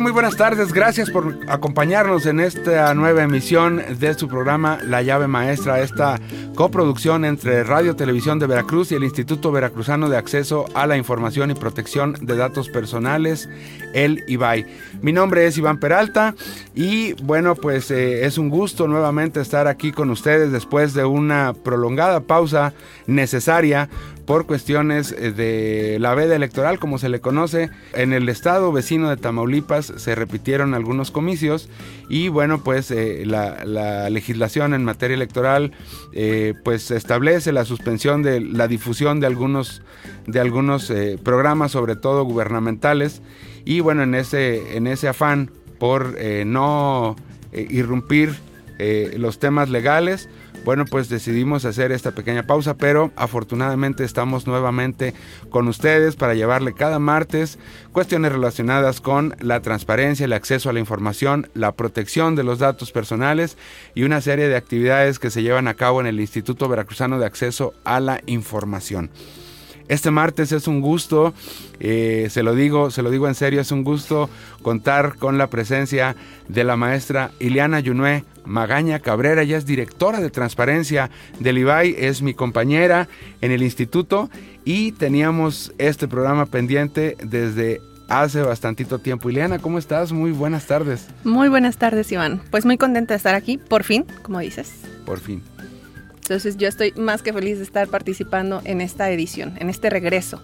Muy buenas tardes. Gracias por acompañarnos en esta nueva emisión de su programa La llave maestra, esta coproducción entre Radio Televisión de Veracruz y el Instituto Veracruzano de Acceso a la Información y Protección de Datos Personales, el IBAI. Mi nombre es Iván Peralta y bueno, pues eh, es un gusto nuevamente estar aquí con ustedes después de una prolongada pausa necesaria por cuestiones eh, de la veda electoral, como se le conoce. En el estado vecino de Tamaulipas se repitieron algunos comicios y bueno, pues eh, la, legislación en materia electoral eh, pues establece la suspensión de la difusión de algunos, de algunos programas, sobre todo gubernamentales. Y bueno, en ese, en ese afán por no irrumpir los temas legales, bueno, pues decidimos hacer esta pequeña pausa, pero afortunadamente estamos nuevamente con ustedes para llevarle cada martes cuestiones relacionadas con la transparencia, el acceso a la información, la protección de los datos personales y una serie de actividades que se llevan a cabo en el Instituto Veracruzano de Acceso a la Información. Este martes es un gusto, eh, se lo digo, se lo digo en serio, es un gusto contar con la presencia de la maestra Ileana Yunue Magaña Cabrera, ella es directora de transparencia del IBAI, es mi compañera en el instituto y teníamos este programa pendiente desde hace bastantito tiempo. Ileana, ¿cómo estás? Muy buenas tardes. Muy buenas tardes, Iván. Pues muy contenta de estar aquí, por fin, como dices. Por fin. Entonces yo estoy más que feliz de estar participando en esta edición, en este regreso.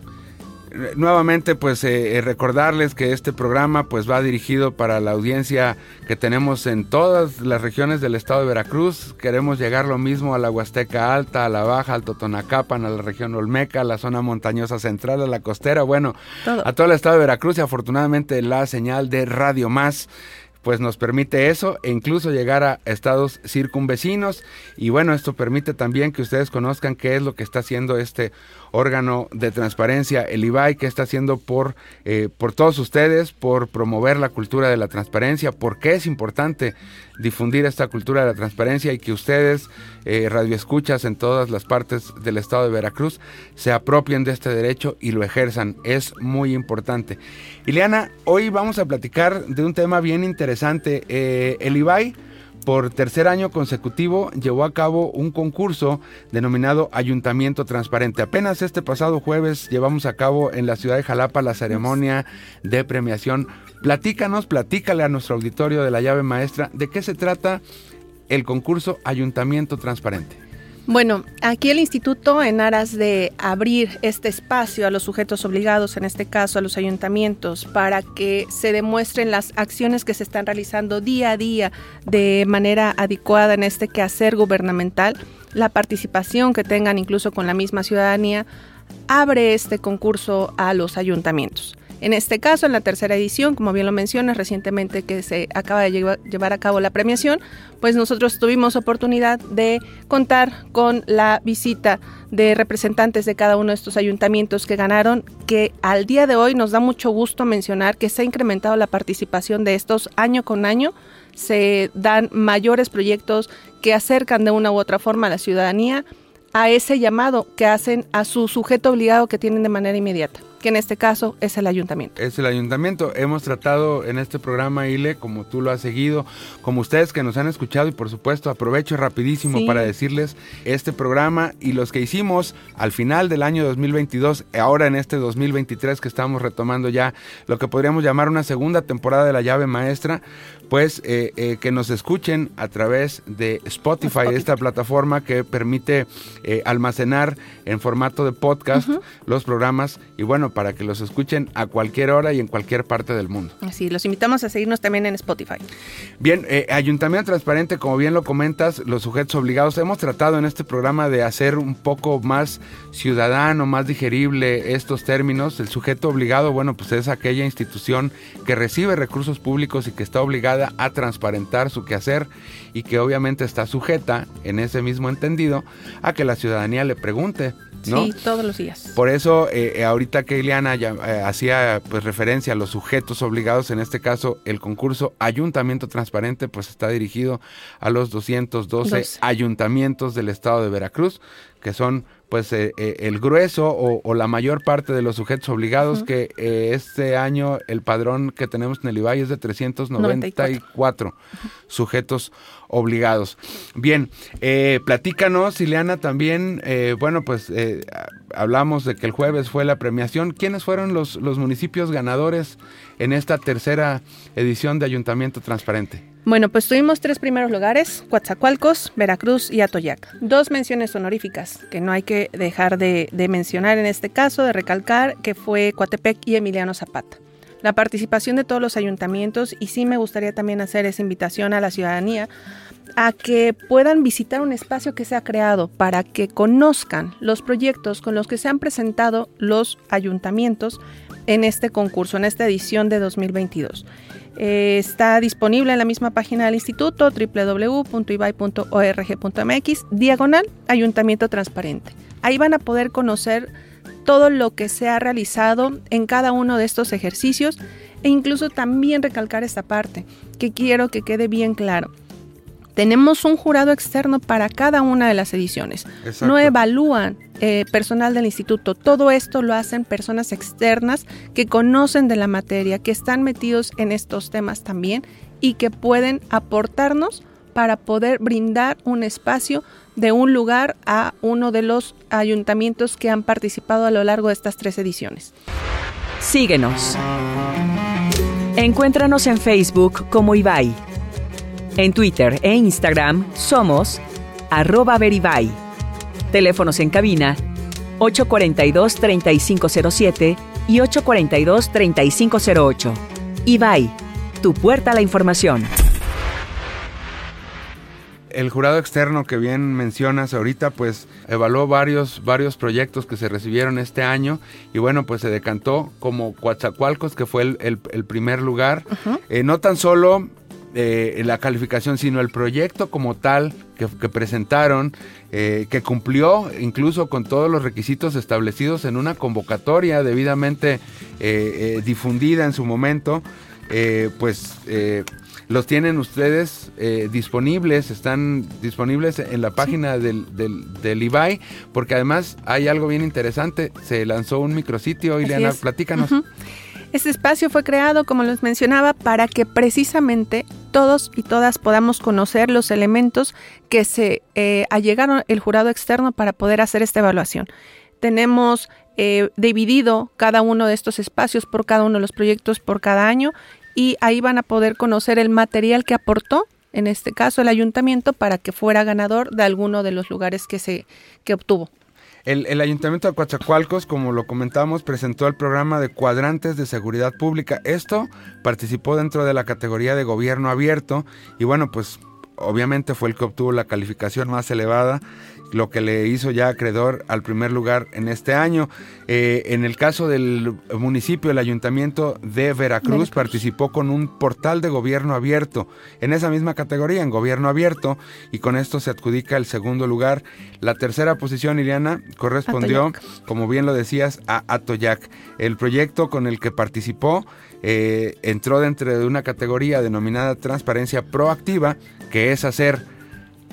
Nuevamente, pues eh, eh, recordarles que este programa pues va dirigido para la audiencia que tenemos en todas las regiones del estado de Veracruz. Queremos llegar lo mismo a la Huasteca Alta, a la Baja, al Totonacapan, a la región Olmeca, a la zona montañosa central, a la costera, bueno, a todo el estado de Veracruz y afortunadamente la señal de Radio Más pues nos permite eso e incluso llegar a estados circunvecinos y bueno, esto permite también que ustedes conozcan qué es lo que está haciendo este órgano de transparencia, el IBAI, que está haciendo por, eh, por todos ustedes, por promover la cultura de la transparencia, porque es importante difundir esta cultura de la transparencia y que ustedes, eh, radioescuchas en todas las partes del estado de Veracruz, se apropien de este derecho y lo ejerzan. Es muy importante. Ileana, hoy vamos a platicar de un tema bien interesante. Eh, el IBAI por tercer año consecutivo llevó a cabo un concurso denominado Ayuntamiento Transparente. Apenas este pasado jueves llevamos a cabo en la ciudad de Jalapa la ceremonia de premiación. Platícanos, platícale a nuestro auditorio de la llave maestra de qué se trata el concurso Ayuntamiento Transparente. Bueno, aquí el instituto, en aras de abrir este espacio a los sujetos obligados, en este caso a los ayuntamientos, para que se demuestren las acciones que se están realizando día a día de manera adecuada en este quehacer gubernamental, la participación que tengan incluso con la misma ciudadanía, abre este concurso a los ayuntamientos. En este caso, en la tercera edición, como bien lo mencionas, recientemente que se acaba de llevar a cabo la premiación, pues nosotros tuvimos oportunidad de contar con la visita de representantes de cada uno de estos ayuntamientos que ganaron, que al día de hoy nos da mucho gusto mencionar que se ha incrementado la participación de estos año con año. Se dan mayores proyectos que acercan de una u otra forma a la ciudadanía a ese llamado que hacen a su sujeto obligado que tienen de manera inmediata que en este caso es el ayuntamiento. Es el ayuntamiento. Hemos tratado en este programa, Ile, como tú lo has seguido, como ustedes que nos han escuchado y por supuesto aprovecho rapidísimo para decirles este programa y los que hicimos al final del año 2022, ahora en este 2023 que estamos retomando ya lo que podríamos llamar una segunda temporada de la llave maestra, pues eh, eh, que nos escuchen a través de Spotify, esta plataforma que permite eh, almacenar en formato de podcast los programas y bueno, para que los escuchen a cualquier hora y en cualquier parte del mundo. Así, los invitamos a seguirnos también en Spotify. Bien, eh, Ayuntamiento Transparente, como bien lo comentas, los sujetos obligados, hemos tratado en este programa de hacer un poco más ciudadano, más digerible estos términos. El sujeto obligado, bueno, pues es aquella institución que recibe recursos públicos y que está obligada a transparentar su quehacer y que obviamente está sujeta, en ese mismo entendido, a que la ciudadanía le pregunte Sí, todos los días. Por eso, eh, eh, ahorita que Ileana ya, eh, hacía pues, referencia a los sujetos obligados, en este caso el concurso Ayuntamiento Transparente, pues está dirigido a los 212 ayuntamientos del estado de Veracruz, que son pues el grueso o, la mayor parte de los sujetos obligados, que este año el padrón que tenemos en el IBAI es de 394 sujetos obligados. Bien, eh, platícanos, Ileana, también, eh, bueno, pues eh, hablamos de que el jueves fue la premiación. ¿Quiénes fueron los, los municipios ganadores en esta tercera edición de Ayuntamiento Transparente? Bueno, pues tuvimos tres primeros lugares, Coatzacoalcos, Veracruz y Atoyac. Dos menciones honoríficas que no hay que dejar de, mencionar en este caso, de recalcar, que fue Coatepec y Emiliano Zapata la participación de todos los ayuntamientos y sí me gustaría también hacer esa invitación a la ciudadanía a que puedan visitar un espacio que se ha creado para que conozcan los proyectos con los que se han presentado los ayuntamientos en este concurso, en esta edición de 2022. Eh, está disponible en la misma página del instituto www.ibai.org.mx, diagonal Ayuntamiento Transparente. Ahí van a poder conocer todo lo que se ha realizado en cada uno de estos ejercicios e incluso también recalcar esta parte, que quiero que quede bien claro. Tenemos un jurado externo para cada una de las ediciones. No evalúan eh, personal del instituto. Todo esto lo hacen personas externas que conocen de la materia, que están metidos en estos temas también y que pueden aportarnos para poder brindar un espacio de un lugar a uno de los ayuntamientos que han participado a lo largo de estas tres ediciones. Síguenos. Encuéntranos en Facebook como Ibai. En Twitter e Instagram somos arroba veribai. Teléfonos en cabina 842-3507 y 842-3508. Ibai, tu puerta a la información el jurado externo que bien mencionas ahorita, pues evaluó varios, varios proyectos que se recibieron este año y bueno, pues se decantó como Coatzacoalcos, que fue el, primer lugar. Eh, no tan solo eh, la calificación, sino el proyecto como tal que, presentaron, eh, que cumplió incluso con todos los requisitos establecidos en una convocatoria debidamente difundida en su momento. pues los tienen ustedes eh, disponibles, están disponibles en la página del, del, IBAI, porque además hay algo bien interesante, se lanzó un micrositio, Ileana, platícanos. Este espacio fue creado, como les mencionaba, para que precisamente todos y todas podamos conocer los elementos que se eh, allegaron el jurado externo para poder hacer esta evaluación. Tenemos eh, dividido cada uno de estos espacios por cada uno de los proyectos por cada año y ahí van a poder conocer el material que aportó, en este caso el ayuntamiento, para que fuera ganador de alguno de los lugares que se que obtuvo. El, Ayuntamiento de Coatzacoalcos, como lo comentamos, presentó el programa de cuadrantes de seguridad pública. Esto participó dentro de la categoría de gobierno abierto y bueno, pues obviamente fue el que obtuvo la calificación más elevada lo que le hizo ya acreedor al primer lugar en este año. Eh, en el caso del municipio, el ayuntamiento de Veracruz, participó con un portal de gobierno abierto en esa misma categoría, en gobierno abierto, y con esto se adjudica el segundo lugar. La tercera posición, Iriana, correspondió, como bien lo decías, a Atoyac. El proyecto con el que participó eh, entró dentro de una categoría denominada transparencia proactiva, que es hacer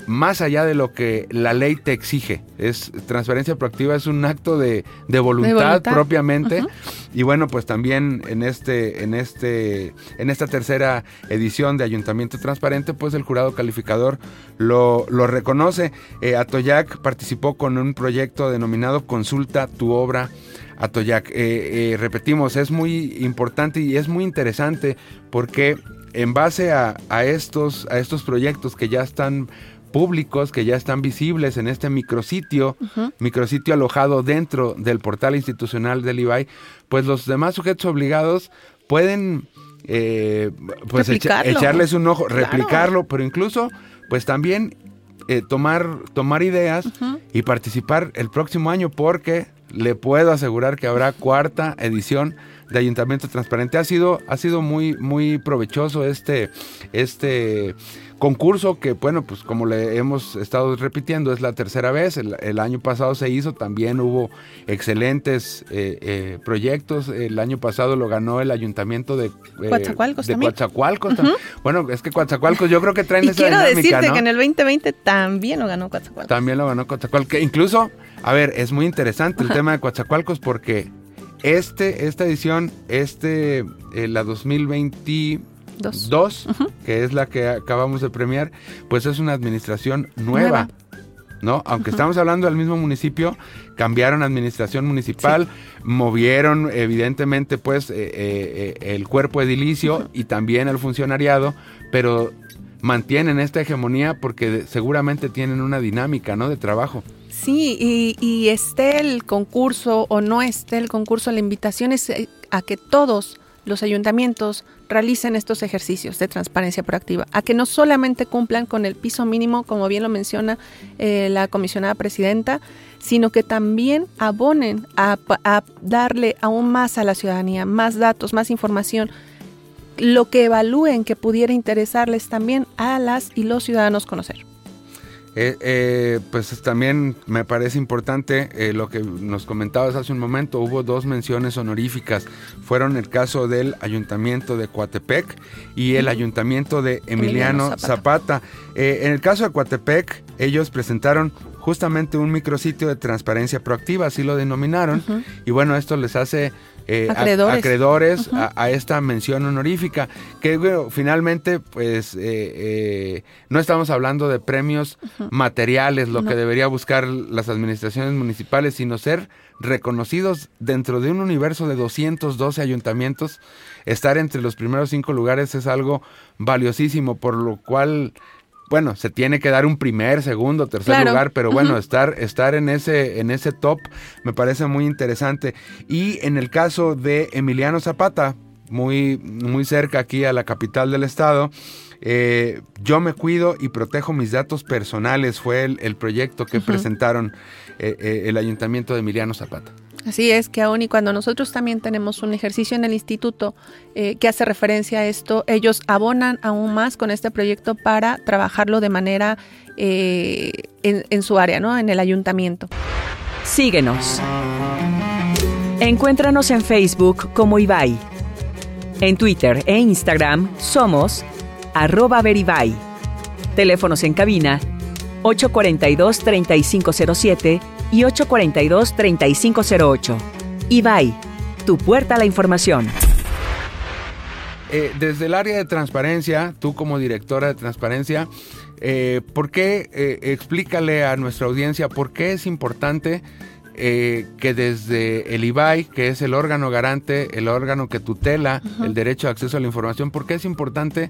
más allá de lo que la ley te exige. Es transferencia proactiva es un acto de, voluntad, propiamente. Y bueno, pues también en este, en este, en esta tercera edición de Ayuntamiento Transparente, pues el jurado calificador lo, lo reconoce. Eh, Atoyac participó con un proyecto denominado Consulta tu obra. Atoyac. Eh, eh, repetimos, es muy importante y es muy interesante porque en base a, a, estos, a estos proyectos que ya están públicos que ya están visibles en este micrositio, micrositio alojado dentro del portal institucional del IBAI, pues los demás sujetos obligados pueden eh, pues echarles un ojo, replicarlo, pero incluso pues también eh, tomar, tomar ideas y participar el próximo año porque le puedo asegurar que habrá cuarta edición de Ayuntamiento Transparente. Ha sido, ha sido muy, muy provechoso este, este concurso que, bueno, pues como le hemos estado repitiendo, es la tercera vez. El, año pasado se hizo, también hubo excelentes eh, eh, proyectos. El año pasado lo ganó el ayuntamiento de eh, Coatzacoalcos. De Coatzacoalcos. Bueno, es que Coatzacoalcos yo creo que traen y esa quiero decirte que en el 2020 también lo ganó Coatzacoalcos. También lo ganó Coatzacoalcos. Incluso, a ver, es muy interesante el tema de Coatzacoalcos porque este, esta edición, este, la 2020 Dos, que es la que acabamos de premiar, pues es una administración nueva. ¿no? Aunque estamos hablando del mismo municipio, cambiaron administración municipal, movieron evidentemente pues eh, eh, eh, el cuerpo edilicio y también el funcionariado, pero mantienen esta hegemonía porque seguramente tienen una dinámica, ¿no? De trabajo. Sí, y, y esté el concurso o no esté el concurso, la invitación es a que todos los ayuntamientos realicen estos ejercicios de transparencia proactiva, a que no solamente cumplan con el piso mínimo, como bien lo menciona eh, la comisionada presidenta, sino que también abonen a, a darle aún más a la ciudadanía, más datos, más información, lo que evalúen que pudiera interesarles también a las y los ciudadanos conocer. Eh, eh, pues también me parece importante eh, lo que nos comentabas hace un momento. Hubo dos menciones honoríficas. Fueron el caso del Ayuntamiento de Coatepec y el Ayuntamiento de Emiliano, Zapata. en el caso de Coatepec, ellos presentaron justamente un micrositio de transparencia proactiva, así lo denominaron. Y bueno, esto les hace eh, acreedores, a, esta mención honorífica, que finalmente pues eh, eh, no estamos hablando de premios materiales, lo que debería buscar las administraciones municipales, sino ser reconocidos dentro de un universo de 212 ayuntamientos, estar entre los primeros cinco lugares es algo valiosísimo, por lo cual bueno, se tiene que dar un primer, segundo, tercer lugar, pero bueno, estar, estar en ese, en ese top me parece muy interesante. Y en el caso de Emiliano Zapata, muy, muy cerca aquí a la capital del estado, eh, yo me cuido y protejo mis datos personales, fue el, proyecto que presentaron eh, eh, el ayuntamiento de Emiliano Zapata. Así es, que aún y cuando nosotros también tenemos un ejercicio en el instituto eh, que hace referencia a esto, ellos abonan aún más con este proyecto para trabajarlo de manera eh, en, su área, ¿no? En el ayuntamiento. Síguenos. Encuéntranos en Facebook como Ibai. En Twitter e Instagram somos arroba veribai. Teléfonos en cabina 842-3507 y 842-3508. Ibai, tu puerta a la información. Eh, desde el área de transparencia, tú como directora de transparencia, eh, ¿por qué, eh, explícale a nuestra audiencia por qué es importante que desde el IBAI, que es el órgano garante, el órgano que tutela el derecho de acceso a la información, por qué es importante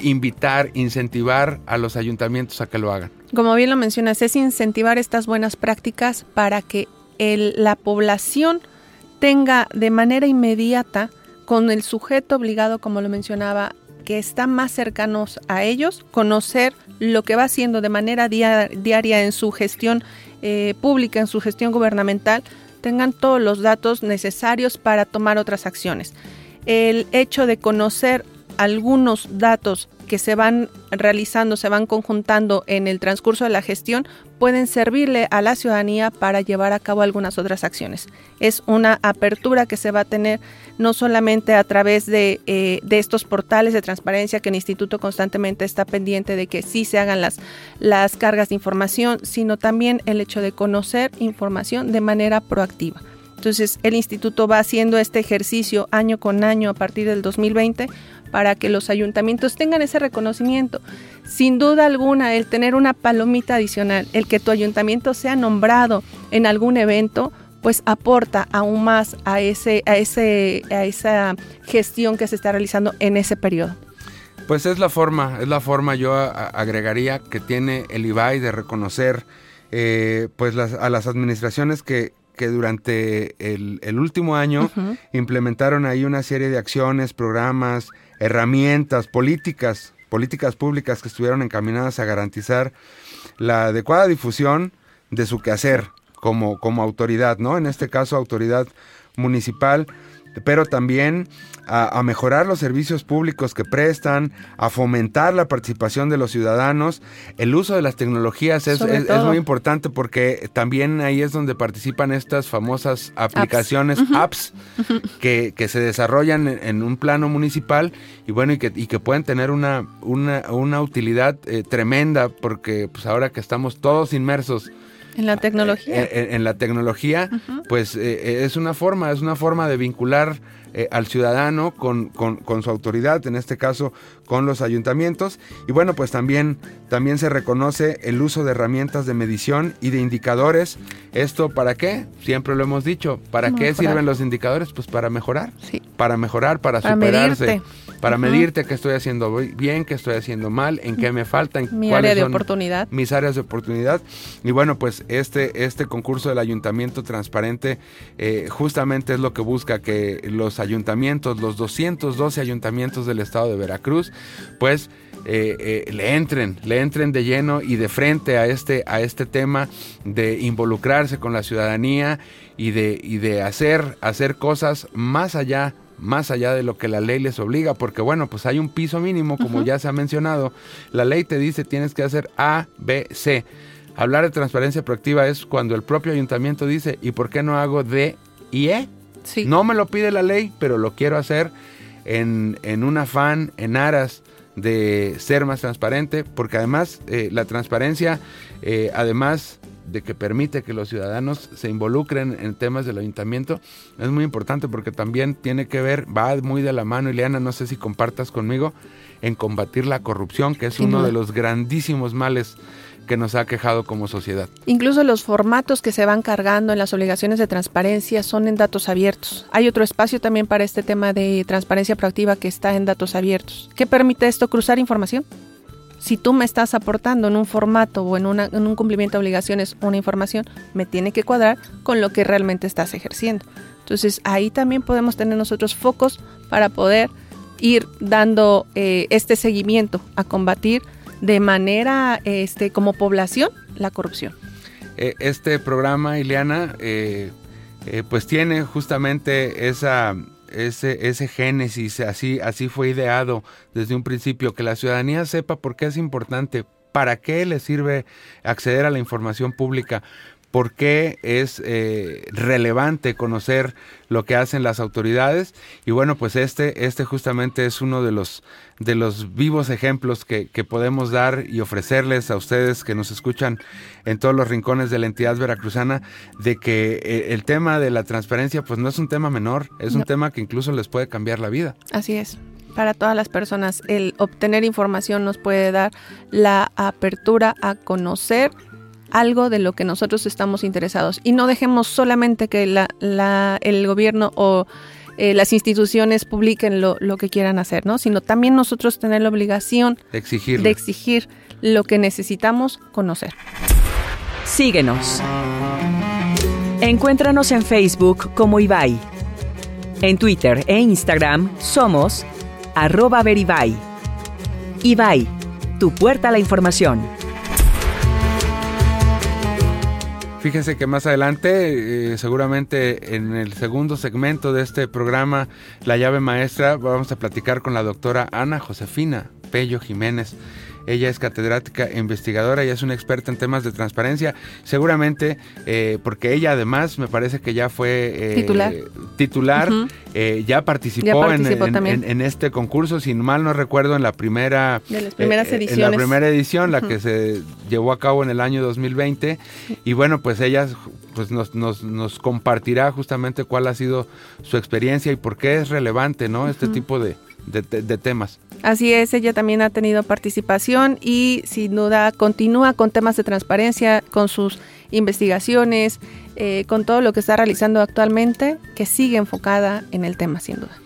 invitar, incentivar a los ayuntamientos a que lo hagan? Como bien lo mencionas, es incentivar estas buenas prácticas para que la población tenga de manera inmediata con el sujeto obligado, como lo mencionaba, que está más cercanos a ellos, conocer lo que va haciendo de manera diaria en su gestión eh, pública, en su gestión gubernamental, tengan todos los datos necesarios para tomar otras acciones. El hecho de conocer algunos datos que se van realizando, se van conjuntando en el transcurso de la gestión, pueden servirle a la ciudadanía para llevar a cabo algunas otras acciones. Es una apertura que se va a tener no solamente a través de, eh, de estos portales de transparencia que el instituto constantemente está pendiente de que sí se hagan las, las cargas de información, sino también el hecho de conocer información de manera proactiva. Entonces, el instituto va haciendo este ejercicio año con año a partir del 2020 para que los ayuntamientos tengan ese reconocimiento. Sin duda alguna, el tener una palomita adicional, el que tu ayuntamiento sea nombrado en algún evento, pues aporta aún más a, ese, a, ese, a esa gestión que se está realizando en ese periodo. Pues es la forma, es la forma, yo agregaría que tiene el IBAI de reconocer eh, pues a las administraciones que, que durante el, último año implementaron ahí una serie de acciones, programas, herramientas, políticas, políticas públicas que estuvieron encaminadas a garantizar la adecuada difusión de su quehacer como, como autoridad, ¿no? En este caso, autoridad municipal, pero también a, mejorar los servicios públicos que prestan, a fomentar la participación de los ciudadanos. El uso de las tecnologías es, muy importante porque también ahí es donde participan estas famosas aplicaciones, apps, que, se desarrollan en, un plano municipal y bueno, y que, y que pueden tener una, una, utilidad eh, tremenda porque pues ahora que estamos todos inmersos en la tecnología. Eh, en, la tecnología, pues eh, es una forma, es una forma de vincular eh, al ciudadano con, con, su autoridad, en este caso con los ayuntamientos. Y bueno, pues también, también se reconoce el uso de herramientas de medición y de indicadores. ¿Esto para qué? Siempre lo hemos dicho. ¿Para qué sirven los indicadores? Pues para mejorar. Sí. Para mejorar, para, superarse para medirte qué estoy haciendo bien, qué estoy haciendo mal, en qué me falta, en Mi área de oportunidad. Mis áreas de oportunidad. Y bueno, pues este, este concurso del ayuntamiento transparente eh, justamente es lo que busca que los ayuntamientos, los 212 ayuntamientos del estado de Veracruz, pues eh, eh, le entren, le entren de lleno y de frente a este, a este tema de involucrarse con la ciudadanía y de, y de hacer, hacer cosas más allá más allá de lo que la ley les obliga, porque bueno, pues hay un piso mínimo, como ya se ha mencionado. La ley te dice tienes que hacer A, B, C. Hablar de transparencia proactiva es cuando el propio ayuntamiento dice, ¿y por qué no hago D y E? Sí. No me lo pide la ley, pero lo quiero hacer en, en un afán, en aras de ser más transparente, porque además eh, la transparencia, eh, además de que permite que los ciudadanos se involucren en temas del ayuntamiento es muy importante porque también tiene que ver, va muy de la mano, Ileana, no sé si compartas conmigo, en combatir la corrupción, que es uno de los grandísimos males que nos ha quejado como sociedad. Incluso los formatos que se van cargando en las obligaciones de transparencia son en datos abiertos. Hay otro espacio también para este tema de transparencia proactiva que está en datos abiertos. ¿Qué permite esto? Cruzar información si tú me estás aportando en un formato o en, un cumplimiento de obligaciones una información, me tiene que cuadrar con lo que realmente estás ejerciendo. Entonces ahí también podemos tener nosotros focos para poder ir dando eh, este seguimiento a combatir de manera este, como población la corrupción. Eh, este programa, Ileana, eh, pues tiene justamente esa ese, ese génesis, así, así fue ideado desde un principio, que la ciudadanía sepa por qué es importante, para qué le sirve acceder a la información pública, por qué es eh, relevante conocer lo que hacen las autoridades. Y bueno pues este este justamente es uno de los de los vivos ejemplos que, podemos dar y ofrecerles a ustedes que nos escuchan en todos los rincones de la entidad veracruzana de que eh, el tema de la transparencia pues no es un tema menor es un tema que incluso les puede cambiar la vida. Así es. Para todas las personas el obtener información nos puede dar la apertura a conocer algo de lo que nosotros estamos interesados y no dejemos solamente que la, el gobierno o eh, las instituciones publiquen lo, que quieran hacer, ¿no? Sino también nosotros tener la obligación de exigir, de exigir lo que necesitamos conocer. Síguenos. Encuéntranos en Facebook como Ibai. En Twitter e Instagram somos arroba veribai. Ibai, tu puerta a la información. Fíjense que más adelante, eh, seguramente en el segundo segmento de este programa, La llave maestra, vamos a platicar con la doctora Ana Josefina Pello Jiménez. Ella es catedrática e investigadora y es una experta en temas de transparencia. Seguramente, eh, porque ella además me parece que ya fue eh, titular, titular eh, ya participó, en, este concurso, si mal no recuerdo, en la primera, de las primeras ediciones. En la primera edición, la que se llevó a cabo en el año 2020. Y bueno, pues ella pues nos, nos, nos, compartirá justamente cuál ha sido su experiencia y por qué es relevante ¿no? este tipo de, de, temas. Así es, ella también ha tenido participación y sin duda continúa con temas de transparencia, con sus investigaciones, eh, con todo lo que está realizando actualmente, que sigue enfocada en el tema sin duda.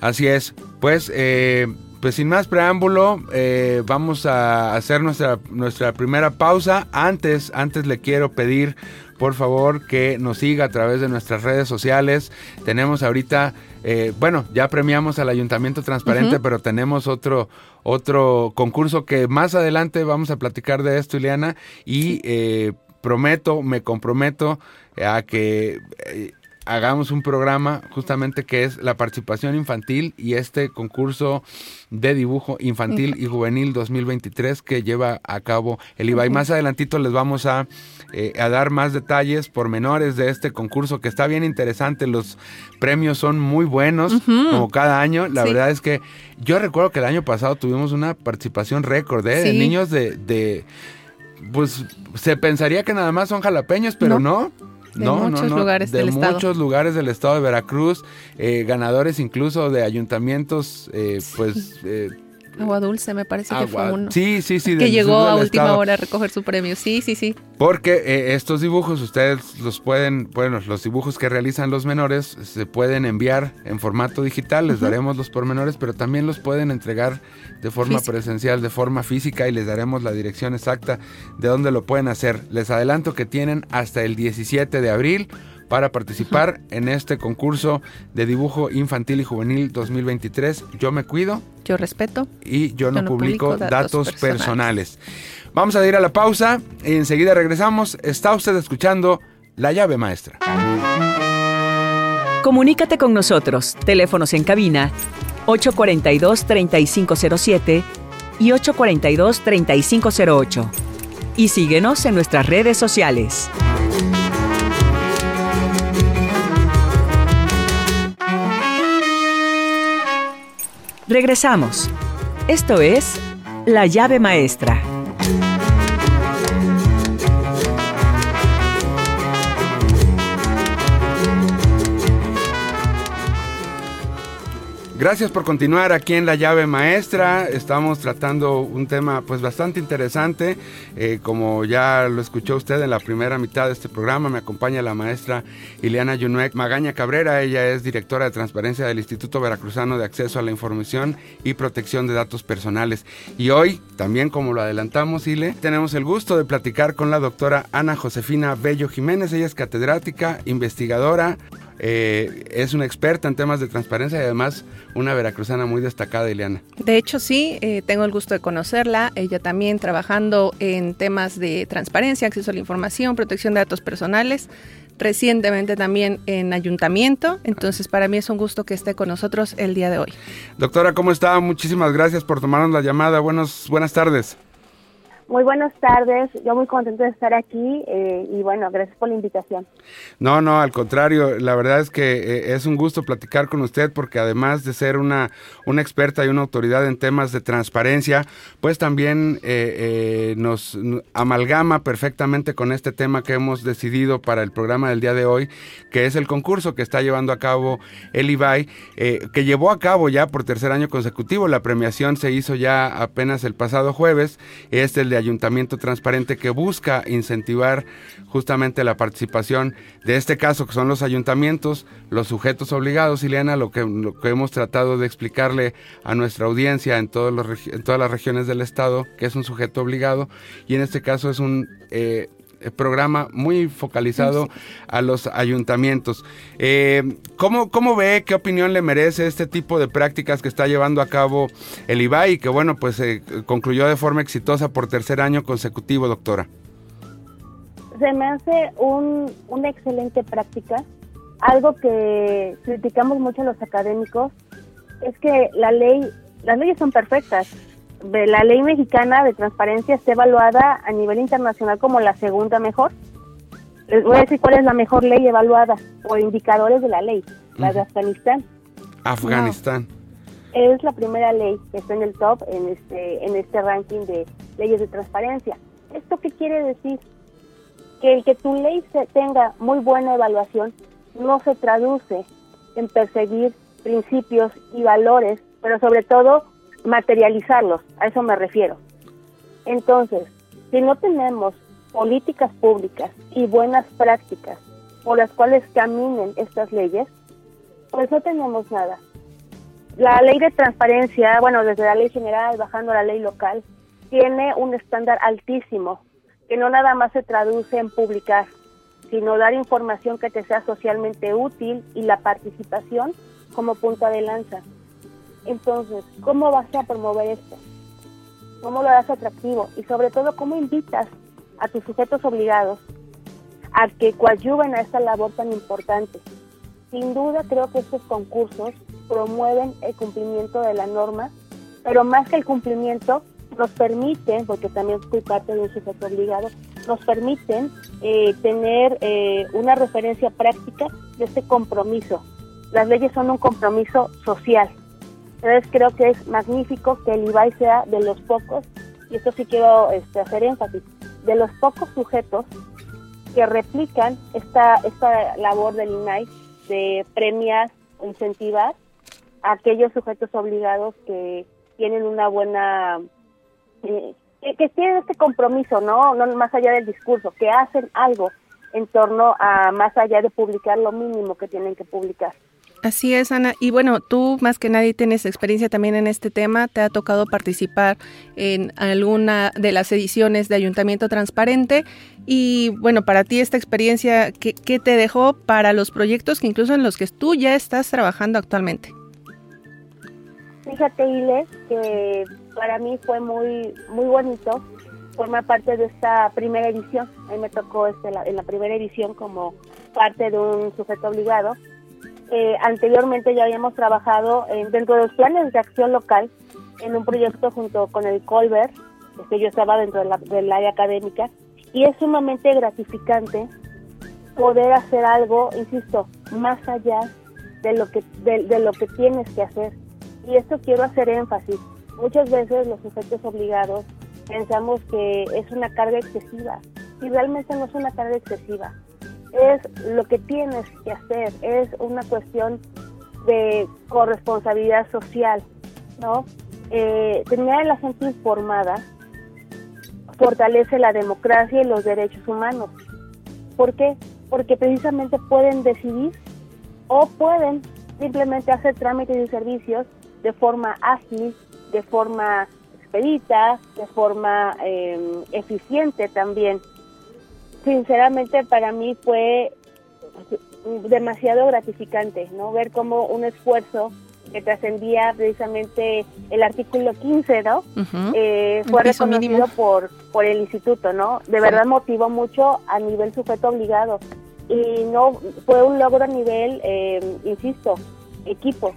Así es, pues eh, pues sin más preámbulo, eh, vamos a hacer nuestra, nuestra primera pausa. Antes, antes le quiero pedir, por favor, que nos siga a través de nuestras redes sociales. Tenemos ahorita, eh, bueno, ya premiamos al Ayuntamiento Transparente, pero tenemos otro, otro concurso que más adelante vamos a platicar de esto, Ileana, y eh, prometo, me comprometo a que hagamos un programa justamente que es la participación infantil y este concurso de dibujo infantil y juvenil 2023 que lleva a cabo el IBA. Y más adelantito les vamos a, eh, a dar más detalles pormenores de este concurso que está bien interesante. Los premios son muy buenos como cada año. La verdad es que yo recuerdo que el año pasado tuvimos una participación récord ¿eh? de niños de, de, pues se pensaría que nada más son jalapeños, pero no de muchos lugares del estado. De muchos lugares del estado de Veracruz, eh, ganadores incluso de ayuntamientos, eh, pues... Eh, Agua Dulce, me parece que fue uno. Sí, sí, sí. Que llegó a última hora a recoger su premio. Sí, sí, sí. Porque eh, estos dibujos, ustedes los pueden, bueno, los dibujos que realizan los menores se pueden enviar en formato digital, les daremos los pormenores, pero también los pueden entregar de forma presencial, de forma física y les daremos la dirección exacta de dónde lo pueden hacer. Les adelanto que tienen hasta el 17 de abril para participar en este concurso de dibujo infantil y juvenil 2023. Yo me cuido. Yo respeto. Y yo no, publico, datos, personales. Vamos a ir a la pausa y enseguida regresamos. Está usted escuchando La llave maestra. Comunícate con nosotros. Teléfonos en cabina 842-3507 y 842-3508. Y síguenos en nuestras redes sociales. Regresamos. Esto es La llave maestra. Gracias por continuar aquí en La Llave Maestra. Estamos tratando un tema pues bastante interesante. Eh, como ya lo escuchó usted en la primera mitad de este programa, me acompaña la maestra Ileana Yunuek Magaña Cabrera. Ella es directora de transparencia del Instituto Veracruzano de Acceso a la Información y Protección de Datos Personales. Y hoy, también como lo adelantamos, Ile, tenemos el gusto de platicar con la doctora Ana Josefina Bello Jiménez. Ella es catedrática, investigadora, eh, es una experta en temas de transparencia y además una veracruzana muy destacada, Ileana. De hecho, sí, eh, tengo el gusto de conocerla. Ella también trabajando en temas de transparencia, acceso a la información, protección de datos personales. Recientemente también en ayuntamiento, entonces para mí es un gusto que esté con nosotros el día de hoy. Doctora, ¿cómo está? Muchísimas gracias por tomarnos la llamada. Buenos, buenas tardes. Muy buenas tardes, yo muy contento de estar aquí eh, y bueno, gracias por la invitación. No, no, al contrario, la verdad es que eh, es un gusto platicar con usted porque además de ser una, una experta y una autoridad en temas de transparencia, pues también eh, nos amalgama perfectamente con este tema que hemos decidido para el programa del día de hoy, que es el concurso que está llevando a cabo el IBAI, que llevó a cabo ya por tercer año consecutivo, la premiación se hizo ya apenas el pasado jueves, este es el de ayuntamiento transparente que busca incentivar justamente la participación de este caso, que son los ayuntamientos, los sujetos obligados, Ileana, lo que, lo que hemos tratado de explicarle a nuestra audiencia en, todas las regiones del Estado, que es un sujeto obligado, y en este caso es un eh, programa muy focalizado a los ayuntamientos. Eh, ¿cómo, ¿cómo, ve, qué opinión le merece este tipo de prácticas que está llevando a cabo el IBAI y que, bueno, pues eh, concluyó de forma exitosa por tercer año consecutivo, doctora? Se me hace un, una excelente práctica. Algo que criticamos mucho los académicos es que la ley, las leyes son perfectas, la ley mexicana de transparencia está evaluada a nivel internacional como la segunda mejor. Les voy a decir cuál es la mejor ley evaluada por indicadores de la ley, la de Afganistán. Afganistán. Es la primera ley que está en el top en este en este ranking de leyes de transparencia. ¿Esto qué quiere decir? Que el que tu ley se tenga muy buena evaluación no se traduce en perseguir principios y valores, pero sobre todo materializarlos, a eso me refiero. Entonces, si no tenemos políticas públicas y buenas prácticas por las cuales caminen estas leyes, pues no tenemos nada. la ley de transparencia, bueno, desde la ley general bajando a la ley local, tiene un estándar altísimo, que no nada más se traduce en publicar, sino dar información que te sea socialmente útil y la participación como punta de lanza. Entonces, ¿cómo vas a promover esto? ¿Cómo lo das atractivo? Y sobre todo, ¿cómo invitas a tus sujetos obligados a que coadyuven a esta labor tan importante? Sin duda creo que estos concursos promueven el cumplimiento de la norma, pero más que el cumplimiento, nos permiten, porque también fui parte de un sujeto obligado, nos permiten eh, tener eh, una referencia práctica de este compromiso. Las leyes son un compromiso social. Entonces creo que es magnífico que el IBAI sea de los pocos, y esto sí quiero este, hacer énfasis, de los pocos sujetos que replican esta, esta labor del INAI de premiar o incentivar a aquellos sujetos obligados que tienen una buena eh, que, tienen este compromiso, ¿no? No más allá del discurso, que hacen algo en torno a más allá de publicar lo mínimo que tienen que publicar. Así es, Ana. Y bueno, tú más que nadie tienes experiencia también en este tema. Te ha tocado participar en alguna de las ediciones de Ayuntamiento Transparente. Y bueno, para ti esta experiencia, ¿qué, qué te dejó para los proyectos que incluso en los que tú ya estás trabajando actualmente? Fíjate, Ile, que para mí fue muy, muy bonito formar parte de esta primera edición. A mí me tocó este, en la primera edición como parte de un sujeto obligado. Eh, anteriormente ya habíamos trabajado dentro de los planes de acción local en un proyecto junto con el Colbert, que yo estaba dentro de la, del área académica, y es sumamente gratificante poder hacer algo, insisto, más allá de lo que de lo que tienes que hacer. Y esto quiero hacer énfasis. Muchas veces los sujetos obligados pensamos que es una carga excesiva y realmente no es una carga excesiva. Es lo que tienes que hacer, es una cuestión de corresponsabilidad social, ¿no? Eh, tener a la gente informada fortalece la democracia y los derechos humanos. ¿Por qué? Porque precisamente pueden decidir o pueden simplemente hacer trámites y servicios de forma ágil, de forma expedita, de forma em, eficiente también. Sinceramente para mí fue demasiado gratificante, ¿no? Ver cómo un esfuerzo que trascendía precisamente el artículo 15, ¿no? Eh, fue reconocido por, por el instituto, ¿no? De verdad motivó mucho a nivel sujeto obligado. Y no fue un logro a nivel, em, insisto, equipo.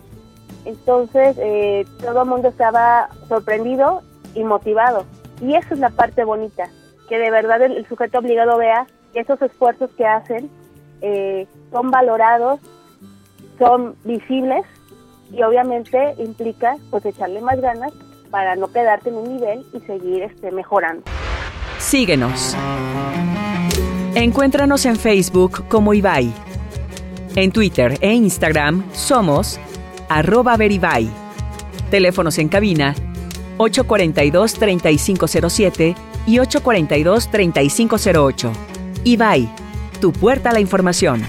Entonces, eh, todo el mundo estaba sorprendido y motivado. Y eso es la parte bonita, que de verdad el, sujeto obligado vea que esos esfuerzos que hacen eh, son valorados, son visibles y obviamente implica pues echarle más ganas para no quedarte en un nivel y seguir este, mejorando. Síguenos. Encuéntranos en Facebook como Ibai. En Twitter e Instagram somos arroba Veribay. Teléfonos en cabina 842-3507 y 842-3508. Ibai, tu puerta a la información.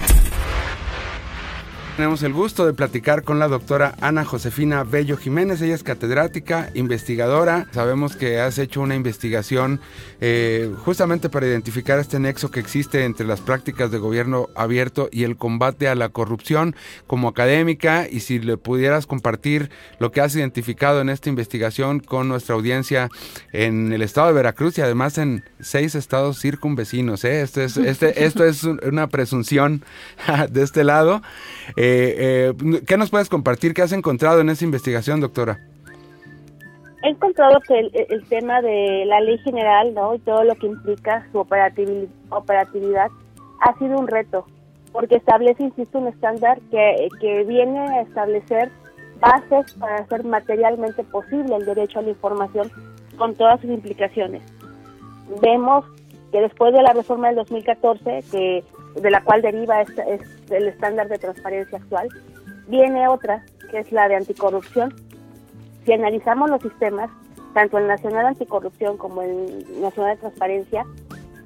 Tenemos el gusto de platicar con la doctora Ana Josefina Bello Jiménez. Ella es catedrática, investigadora. Sabemos que has hecho una investigación eh, justamente para identificar este nexo que existe entre las prácticas de gobierno abierto y el combate a la corrupción como académica. Y si le pudieras compartir lo que has identificado en esta investigación con nuestra audiencia en el estado de Veracruz y además en seis estados circunvecinos. ¿eh? Esto, es, este, esto es una presunción de este lado. Eh, ¿Qué nos puedes compartir? ¿Qué has encontrado en esa investigación, doctora? He encontrado que el, tema de la ley general ¿no? y todo lo que implica su operatividad ha sido un reto, porque establece, insisto, un estándar que, que viene a establecer bases para hacer materialmente posible el derecho a la información con todas sus implicaciones. Vemos que después de la reforma del 2014, que de la cual deriva este, el estándar de transparencia actual, viene otra, que es la de anticorrupción. Si analizamos los sistemas, tanto el Nacional Anticorrupción como el Nacional de Transparencia,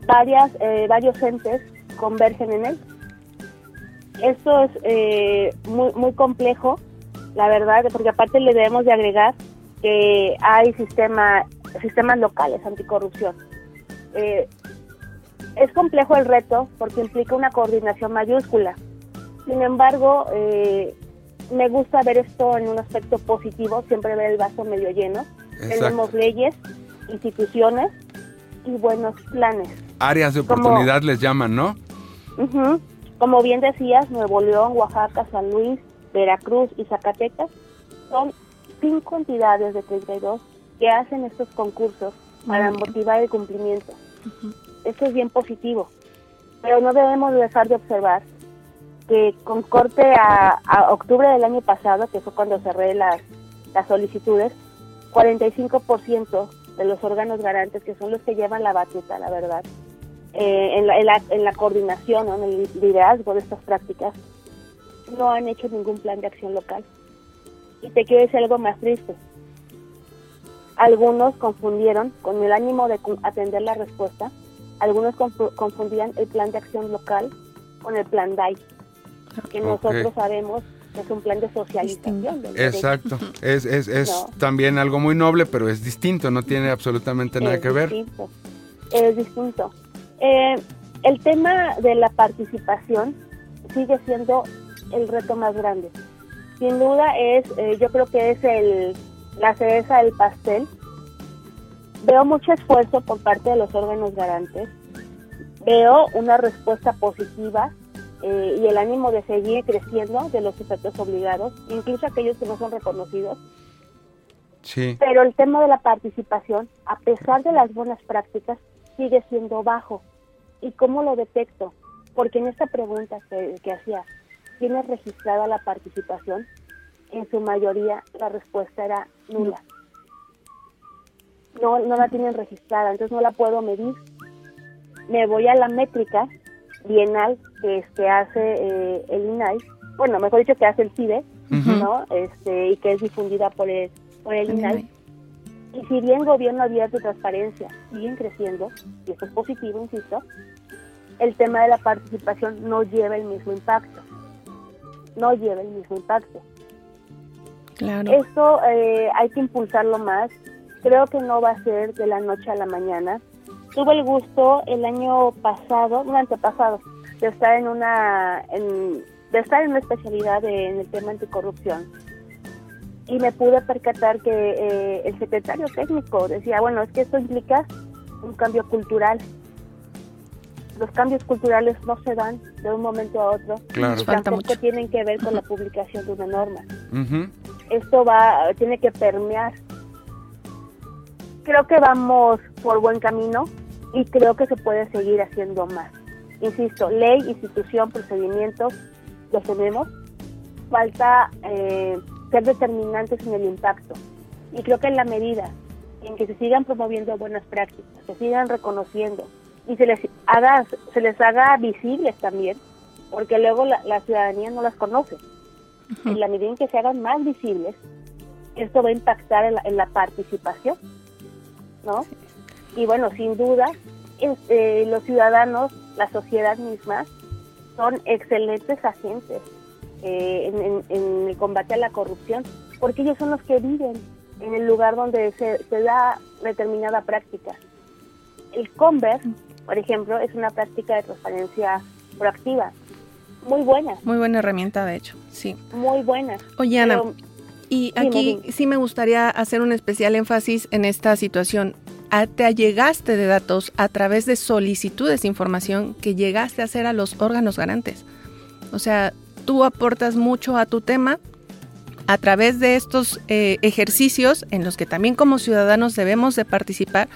varias, eh, varios entes convergen en él. Esto es eh, muy, muy complejo la verdad, porque aparte le debemos de agregar que hay sistema, sistemas locales anticorrupción. Eh, es complejo el reto porque implica una coordinación mayúscula. Sin embargo, eh, me gusta ver esto en un aspecto positivo, siempre ver el vaso medio lleno. Tenemos leyes, instituciones y buenos planes. Áreas de oportunidad les llaman, ¿no? Como bien decías, Nuevo León, Oaxaca, San Luis, Veracruz y Zacatecas son cinco entidades de 32 que hacen estos concursos para motivar el cumplimiento. Esto es bien positivo, pero no debemos dejar de observar que con corte a, octubre del año pasado, que fue cuando cerré las, las solicitudes, 45% de los órganos garantes, que son los que llevan la batuta, la verdad, eh, en, la, en, la, coordinación, en el liderazgo de estas prácticas, no han hecho ningún plan de acción local. Y te quiero decir algo más triste. Algunos confundieron, con el ánimo de atender la respuesta, algunos confundían el plan de acción local con el plan DAI, que nosotros sabemos que es un plan de socialización. Exacto, es, es, es también algo muy noble, pero es distinto, no tiene absolutamente nada que ver. Es distinto. Eh, el tema de la participación sigue siendo el reto más grande. Sin duda es, eh, yo creo que es el, la cereza del pastel. Veo mucho esfuerzo por parte de los órganos garantes. Veo una respuesta positiva eh, y el ánimo de seguir creciendo de los sujetos obligados, incluso aquellos que no son reconocidos. Sí. Pero el tema de la participación, a pesar de las buenas prácticas, sigue siendo bajo. ¿Y cómo lo detecto? Porque en esta pregunta que, hacía, ¿tienes registrada la participación? En su mayoría la respuesta era nula. No, no la tienen registrada, entonces no la puedo medir. Me voy a la métrica bienal que este hace eh, el INAI, bueno, mejor dicho que hace el CIDE, ¿no? Este, y que es difundida por el, por el INAI. Y si bien gobierno abierto y transparencia siguen creciendo, y eso es positivo, insisto, el tema de la participación no lleva el mismo impacto. No lleva el mismo impacto. Claro. Esto eh, hay que impulsarlo más. Creo que no va a ser de la noche a la mañana. Tuve el gusto el año pasado, un antepasado, de estar en una, de estar en una especialidad en el tema anticorrupción y me pude percatar que eh, el secretario técnico decía, bueno, es que esto implica un cambio cultural. Los cambios culturales no se dan de un momento a otro. Claro. Tampoco tienen que ver con la publicación de una norma. Esto va, tiene que permear. Creo que vamos por buen camino y creo que se puede seguir haciendo más. Insisto, ley, institución, procedimientos, los tenemos. Falta eh, ser determinantes en el impacto. Y creo que en la medida en que se sigan promoviendo buenas prácticas, se sigan reconociendo y se les haga, se les haga visibles también, porque luego la, ciudadanía no las conoce. En la medida en que se hagan más visibles, esto va a impactar en la, participación, ¿no? Y bueno, sin duda, este, los ciudadanos, la sociedad misma, son excelentes agentes eh, en, el combate a la corrupción, porque ellos son los que viven en el lugar donde se, da determinada práctica. El Conver, por ejemplo, es una práctica de transparencia proactiva, muy buena. Muy buena herramienta, de hecho, sí. Muy buena. Oye, Ana, y aquí sí me gustaría hacer un especial énfasis en esta situación. te allegaste de datos a través de solicitudes de información que llegaste a hacer a los órganos garantes. O sea, tú aportas mucho a tu tema a través de estos eh, ejercicios en los que también como ciudadanos debemos de participar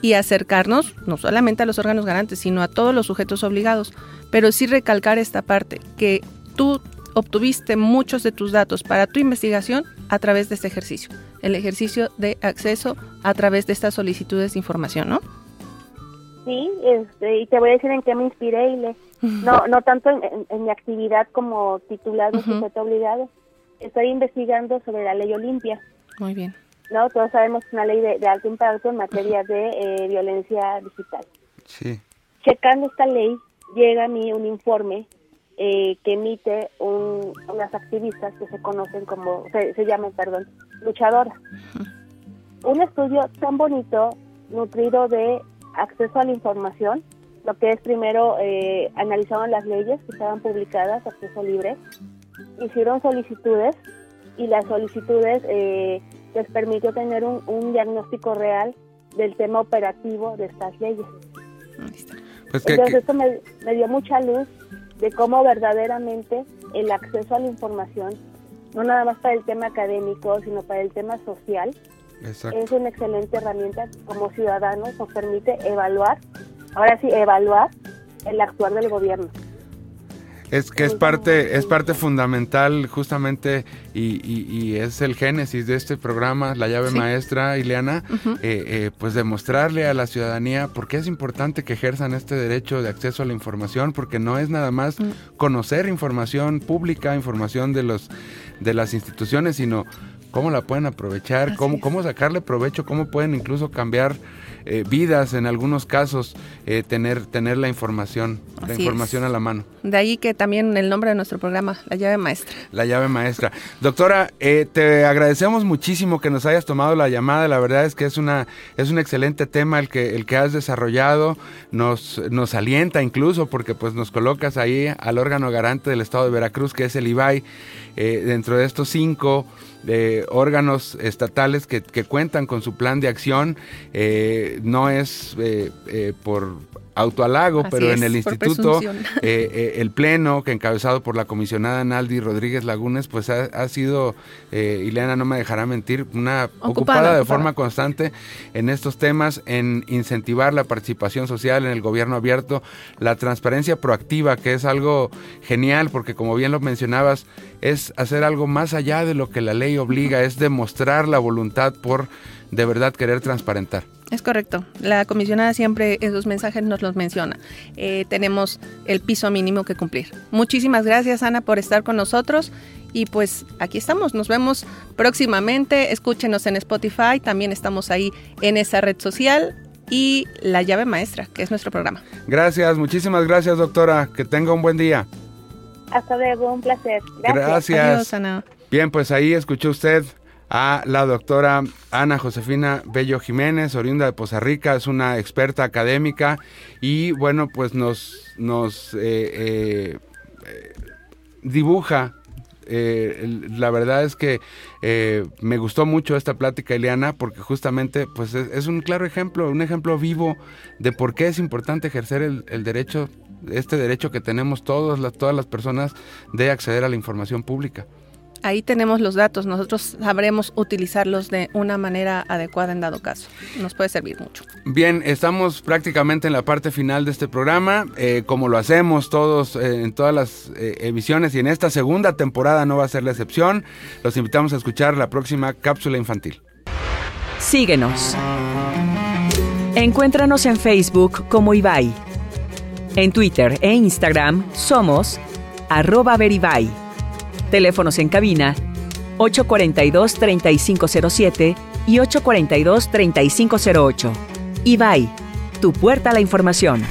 y acercarnos no solamente a los órganos garantes, sino a todos los sujetos obligados, pero sí recalcar esta parte, que tú obtuviste muchos de tus datos para tu investigación a través de este ejercicio, el ejercicio de acceso a través de estas solicitudes de información, ¿no? Sí, este, y te voy a decir en qué me inspiré y le no, no tanto en, mi actividad como titular de sujeto obligado. Estoy investigando sobre la ley Olimpia. Muy bien. No, todos sabemos que es una ley de, alto impacto en materia de eh, violencia digital. Sí. Checando esta ley, llega a mí un informe eh, que emite unas activistas que se conocen como, se, se llaman, perdón, luchadoras. Un estudio tan bonito, nutrido de acceso a la información, lo que es primero eh, analizaron las leyes que estaban publicadas, acceso libre, hicieron solicitudes y las solicitudes eh, les permitió tener un, un diagnóstico real del tema operativo de estas leyes. Pues que, Entonces esto me, me dio mucha luz de cómo verdaderamente el acceso a la información, no nada más para el tema académico, sino para el tema social, exacto. es una excelente herramienta como ciudadanos nos permite evaluar, ahora sí, evaluar el actuar del gobierno. Es que es parte, es parte fundamental justamente y, y- y es el génesis de este programa, la llave Sí. maestra, Ileana, eh, eh, pues demostrarle a la ciudadanía por qué es importante que ejerzan este derecho de acceso a la información, porque no es nada más Mm. conocer información pública, información de los de las instituciones, sino cómo la pueden aprovechar, Así cómo, es. cómo sacarle provecho, cómo pueden incluso cambiar eh, vidas en algunos casos, eh, tener, tener la información, la Así información es. a la mano. De ahí que también el nombre de nuestro programa, La llave maestra. La llave maestra. Doctora, eh, te agradecemos muchísimo que nos hayas tomado la llamada. La verdad es que es una es un excelente tema el que el que has desarrollado. Nos nos alienta incluso porque pues nos colocas ahí al órgano garante del Estado de Veracruz que es el IBAI eh, dentro de estos cinco eh, órganos estatales que, que cuentan con su plan de acción. Eh, no es eh, eh, por autohalago, Así pero en el instituto eh, eh, el pleno, que encabezado por la comisionada Naldi Rodríguez Lagunes, pues ha, ha sido, eh, Ileana no me dejará mentir, una ocupada, Ocupada, de ocupada. forma constante en estos temas, en incentivar la participación social en el gobierno abierto, la transparencia proactiva, que es algo genial, porque como bien lo mencionabas, es hacer algo más allá de lo que la ley obliga, es demostrar la voluntad por de verdad querer transparentar. Es correcto. La comisionada siempre en sus mensajes nos los menciona. Eh, tenemos el piso mínimo que cumplir. Muchísimas gracias, Ana, por estar con nosotros. Y pues aquí estamos. Nos vemos próximamente. Escúchenos en Spotify. También estamos ahí en esa red social. Y La llave maestra, que es nuestro programa. Gracias, muchísimas gracias doctora, que tenga un buen día. Hasta luego, un placer. Gracias. Gracias. Adiós, Ana. Bien, pues ahí escuchó usted a la doctora Ana Josefina Bello Jiménez, oriunda de Poza Rica, es una experta académica y bueno, pues nos, nos eh, eh, dibuja. eh, la verdad es que eh, me gustó mucho esta plática, Eliana, porque justamente pues es, es un claro ejemplo, un ejemplo vivo de por qué es importante ejercer el, el derecho, este derecho que tenemos todos las, todas las personas de acceder a la información pública. Ahí tenemos los datos. Nosotros sabremos utilizarlos de una manera adecuada en dado caso. Nos puede servir mucho. Bien, estamos prácticamente en la parte final de este programa, eh, como lo hacemos todos eh, en todas las eh, emisiones y en esta segunda temporada no va a ser la excepción. Los invitamos a escuchar la próxima cápsula infantil. Síguenos. Encuéntranos en Facebook como Ibai. En Twitter e Instagram somos arroba veribai. Teléfonos en cabina 842-3507 y 842-3508. Ibai, tu puerta a la información.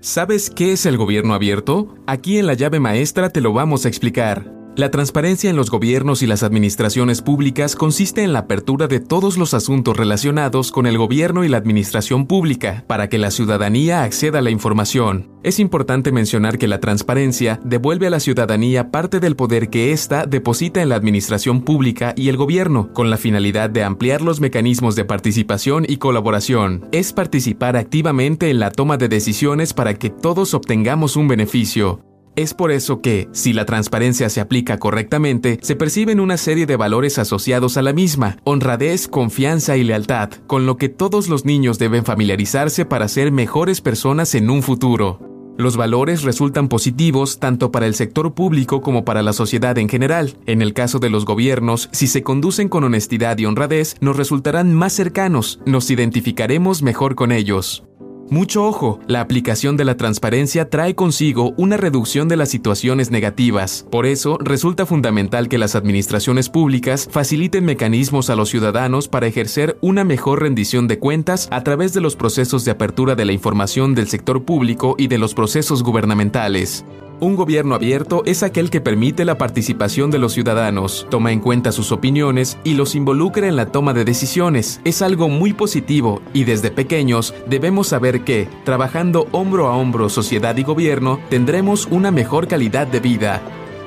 ¿Sabes qué es el gobierno abierto? Aquí en la llave maestra te lo vamos a explicar. La transparencia en los gobiernos y las administraciones públicas consiste en la apertura de todos los asuntos relacionados con el gobierno y la administración pública para que la ciudadanía acceda a la información. Es importante mencionar que la transparencia devuelve a la ciudadanía parte del poder que ésta deposita en la administración pública y el gobierno, con la finalidad de ampliar los mecanismos de participación y colaboración. Es participar activamente en la toma de decisiones para que todos obtengamos un beneficio. Es por eso que, si la transparencia se aplica correctamente, se perciben una serie de valores asociados a la misma, honradez, confianza y lealtad, con lo que todos los niños deben familiarizarse para ser mejores personas en un futuro. Los valores resultan positivos tanto para el sector público como para la sociedad en general. En el caso de los gobiernos, si se conducen con honestidad y honradez, nos resultarán más cercanos, nos identificaremos mejor con ellos. Mucho ojo, la aplicación de la transparencia trae consigo una reducción de las situaciones negativas. Por eso, resulta fundamental que las administraciones públicas faciliten mecanismos a los ciudadanos para ejercer una mejor rendición de cuentas a través de los procesos de apertura de la información del sector público y de los procesos gubernamentales. Un gobierno abierto es aquel que permite la participación de los ciudadanos, toma en cuenta sus opiniones y los involucra en la toma de decisiones. Es algo muy positivo y desde pequeños debemos saber que, trabajando hombro a hombro sociedad y gobierno, tendremos una mejor calidad de vida.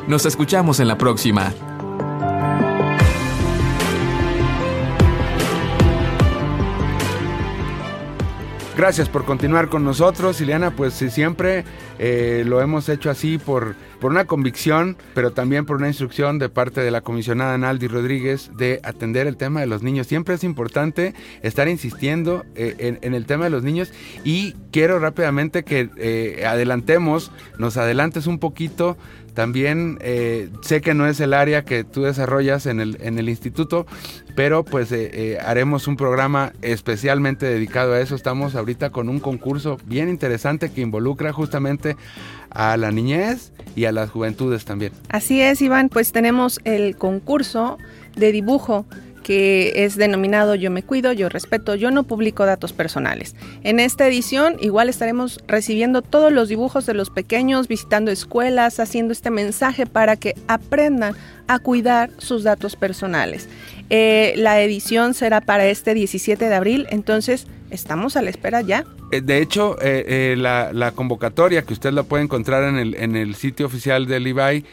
Nos escuchamos en la próxima. Gracias por continuar con nosotros, Ileana. Pues siempre eh, lo hemos hecho así por, por una convicción, pero también por una instrucción de parte de la comisionada Naldi Rodríguez de atender el tema de los niños. Siempre es importante estar insistiendo eh, en, el tema de los niños y quiero rápidamente que eh, adelantemos, nos adelantes un poquito también sé que no es el área que tú desarrollas en el, en el instituto, pero pues eh, eh, haremos un programa especialmente dedicado a eso. Estamos ahorita con un concurso bien interesante que involucra justamente a la niñez y a las juventudes también. Así es, Iván, pues tenemos el concurso de dibujo que es denominado Yo me cuido, yo respeto, yo no publico datos personales. En esta edición igual estaremos recibiendo todos los dibujos de los pequeños, visitando escuelas, haciendo este mensaje para que aprendan a cuidar sus datos personales. Eh, la edición será para este 17 de abril, entonces estamos a la espera ya. Eh, de hecho, eh, la, convocatoria que usted la puede encontrar en el, en el sitio oficial del IBAI,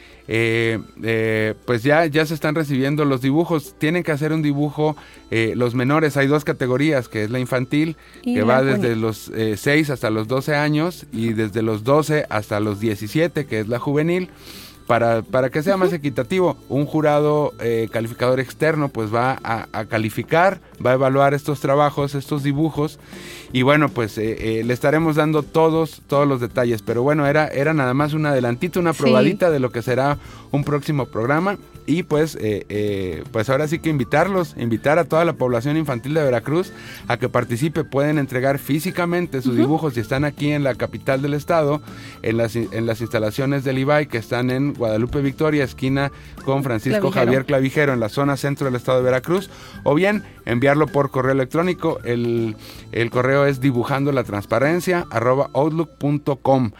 pues ya, ya se están recibiendo los dibujos. Tienen que hacer un dibujo, los menores, hay dos categorías, que es la infantil, que va desde los 6 hasta los 12 años, y desde los 12 hasta los 17, que es la juvenil para, para que sea más equitativo, un jurado eh, calificador externo pues va a, calificar, va a evaluar estos trabajos, estos dibujos y bueno pues eh, eh, le estaremos dando todos, todos los detalles, pero bueno era, era nada más un adelantito, una probadita de lo que será un próximo programa y pues, pues ahora sí que invitarlos, invitar a toda la población infantil de Veracruz a que participe, pueden entregar físicamente sus dibujos si están aquí en la capital del estado, en las, en las instalaciones del IBAI que están en Guadalupe Victoria, esquina con Francisco Javier Clavijero en la zona centro del estado de Veracruz, o bien enviarlo por correo electrónico. El, correo es dibujando la transparencia arroba outlook.com.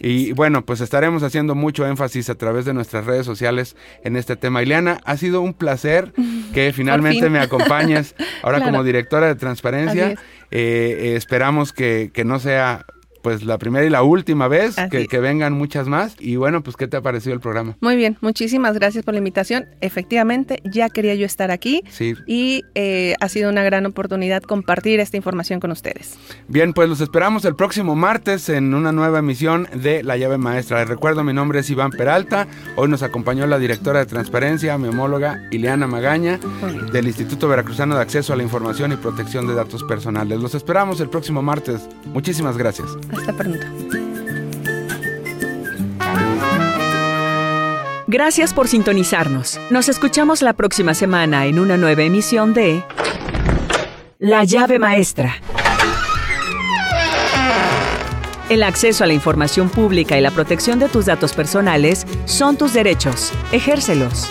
Y bueno, pues estaremos haciendo mucho énfasis a través de nuestras redes sociales en este tema. Ileana, ha sido un placer que finalmente me acompañes ahora como directora de transparencia. Eh, esperamos que, que no sea pues la primera y la última vez, que, que, vengan muchas más. Y bueno, pues ¿qué te ha parecido el programa? Muy bien, muchísimas gracias por la invitación. Efectivamente, ya quería yo estar aquí sí. y eh, ha sido una gran oportunidad compartir esta información con ustedes. Bien, pues los esperamos el próximo martes en una nueva emisión de La llave maestra. Les recuerdo, mi nombre es Iván Peralta. Hoy nos acompañó la directora de Transparencia, mi homóloga Ileana Magaña, del Instituto Veracruzano de Acceso a la Información y Protección de Datos Personales. Los esperamos el próximo martes. Muchísimas gracias. Hasta pronto. Gracias por sintonizarnos. Nos escuchamos la próxima semana en una nueva emisión de La llave maestra. El acceso a la información pública y la protección de tus datos personales son tus derechos. Ejércelos.